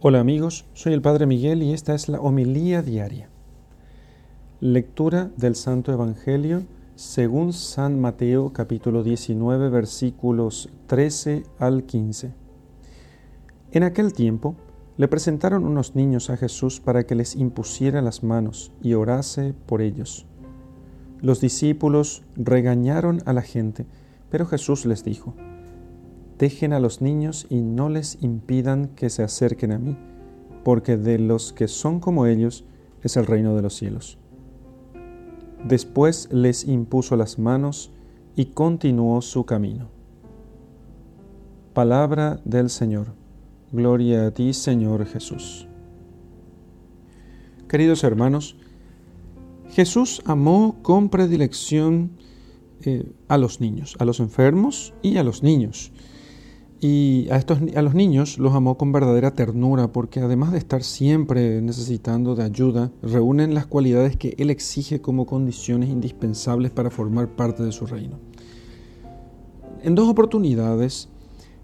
Hola amigos, soy el Padre Miguel y esta es la homilía diaria. Lectura del Santo Evangelio según San Mateo capítulo 19 versículos 13 al 15. En aquel tiempo le presentaron unos niños a Jesús para que les impusiera las manos y orase por ellos. Los discípulos regañaron a la gente, pero Jesús les dijo, Dejen a los niños y no les impidan que se acerquen a mí, porque de los que son como ellos es el reino de los cielos. Después les impuso las manos y continuó su camino. Palabra del Señor. Gloria a ti, Señor Jesús. Queridos hermanos, Jesús amó con predilección eh, a los niños, a los enfermos y a los niños. Y a, estos, a los niños los amó con verdadera ternura porque además de estar siempre necesitando de ayuda, reúnen las cualidades que Él exige como condiciones indispensables para formar parte de su reino. En dos oportunidades,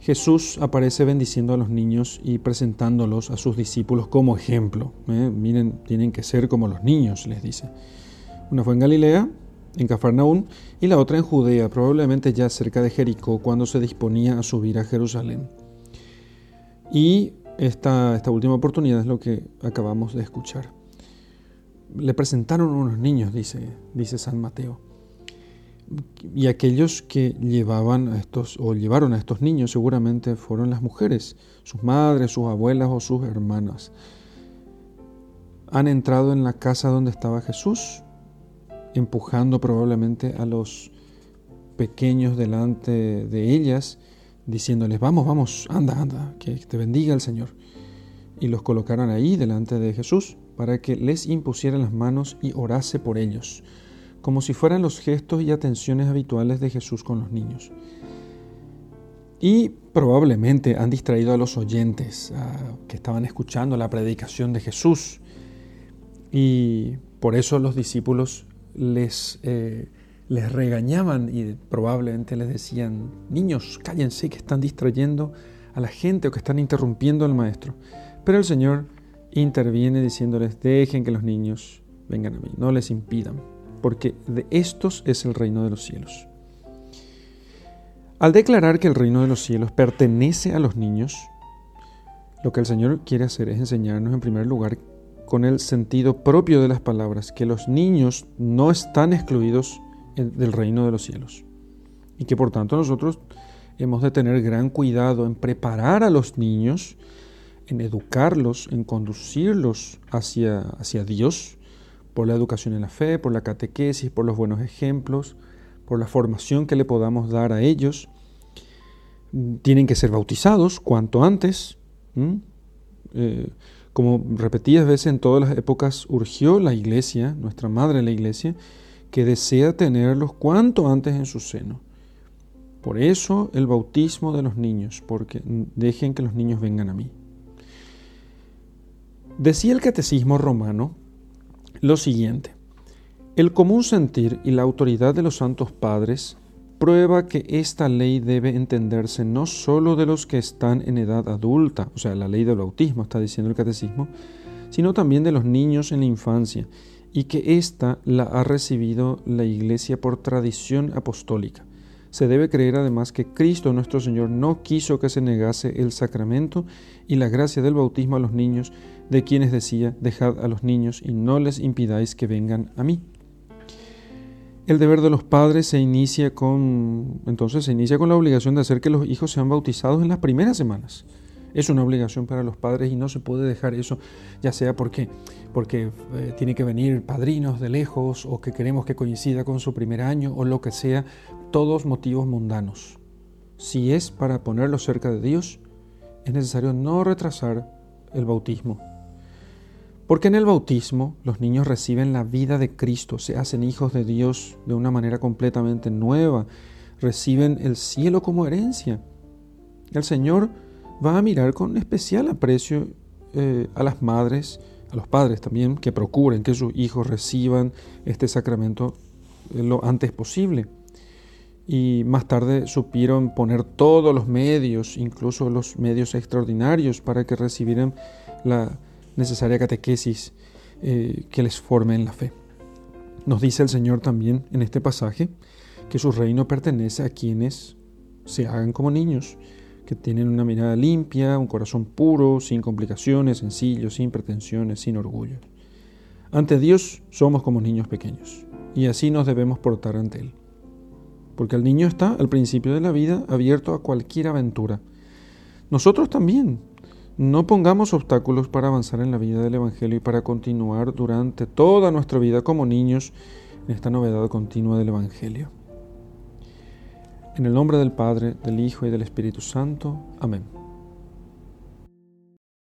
Jesús aparece bendiciendo a los niños y presentándolos a sus discípulos como ejemplo. ¿eh? Miren, tienen que ser como los niños, les dice. Una fue en Galilea, en Cafarnaún, y la otra en Judea, probablemente ya cerca de Jericó, cuando se disponía a subir a Jerusalén. Y esta, esta última oportunidad es lo que acabamos de escuchar. Le presentaron unos niños, dice, dice San Mateo. Y aquellos que llevaban a estos, o llevaron a estos niños, seguramente fueron las mujeres, sus madres, sus abuelas o sus hermanas. Han entrado en la casa donde estaba Jesús, empujando probablemente a los pequeños delante de ellas, diciéndoles, vamos, vamos, anda, anda, que te bendiga el Señor. Y los colocaron ahí delante de Jesús para que les impusieran las manos y orase por ellos, como si fueran los gestos y atenciones habituales de Jesús con los niños. Y probablemente han distraído a los oyentes que estaban escuchando la predicación de Jesús. Y por eso los discípulos les, eh, les regañaban y probablemente les decían, niños, cállense que están distrayendo a la gente o que están interrumpiendo al maestro. Pero el Señor interviene diciéndoles, dejen que los niños vengan a mí, no les impidan, porque de estos es el reino de los cielos. Al declarar que el reino de los cielos pertenece a los niños, lo que el Señor quiere hacer es enseñarnos en primer lugar con el sentido propio de las palabras, que los niños no están excluidos del reino de los cielos. Y que por tanto nosotros hemos de tener gran cuidado en preparar a los niños, en educarlos, en conducirlos hacia, hacia Dios, por la educación en la fe, por la catequesis, por los buenos ejemplos, por la formación que le podamos dar a ellos. Tienen que ser bautizados cuanto antes. Como repetidas veces en todas las épocas urgió la iglesia, nuestra madre la iglesia, que desea tenerlos cuanto antes en su seno. Por eso el bautismo de los niños, porque dejen que los niños vengan a mí. Decía el catecismo romano lo siguiente, el común sentir y la autoridad de los santos padres prueba que esta ley debe entenderse no sólo de los que están en edad adulta, o sea, la ley del bautismo está diciendo el catecismo, sino también de los niños en la infancia, y que ésta la ha recibido la Iglesia por tradición apostólica. Se debe creer además que Cristo nuestro Señor no quiso que se negase el sacramento y la gracia del bautismo a los niños, de quienes decía, dejad a los niños y no les impidáis que vengan a mí. El deber de los padres se inicia con, entonces se inicia con la obligación de hacer que los hijos sean bautizados en las primeras semanas. Es una obligación para los padres y no se puede dejar eso, ya sea porque, porque eh, tiene que venir padrinos de lejos o que queremos que coincida con su primer año o lo que sea, todos motivos mundanos. Si es para ponerlos cerca de Dios, es necesario no retrasar el bautismo porque en el bautismo los niños reciben la vida de Cristo, se hacen hijos de Dios de una manera completamente nueva, reciben el cielo como herencia. El Señor va a mirar con especial aprecio eh, a las madres, a los padres también, que procuren que sus hijos reciban este sacramento lo antes posible. y más tarde supieron poner todos los medios, incluso los medios extraordinarios, para que recibieran la necesaria catequesis eh, que les forme en la fe. Nos dice el Señor también en este pasaje que su reino pertenece a quienes se hagan como niños, que tienen una mirada limpia, un corazón puro, sin complicaciones, sencillo, sin pretensiones, sin orgullo. Ante Dios somos como niños pequeños y así nos debemos portar ante Él. Porque el niño está al principio de la vida abierto a cualquier aventura. Nosotros también. No pongamos obstáculos para avanzar en la vida del Evangelio y para continuar durante toda nuestra vida como niños en esta novedad continua del Evangelio. En el nombre del Padre, del Hijo y del Espíritu Santo. Amén.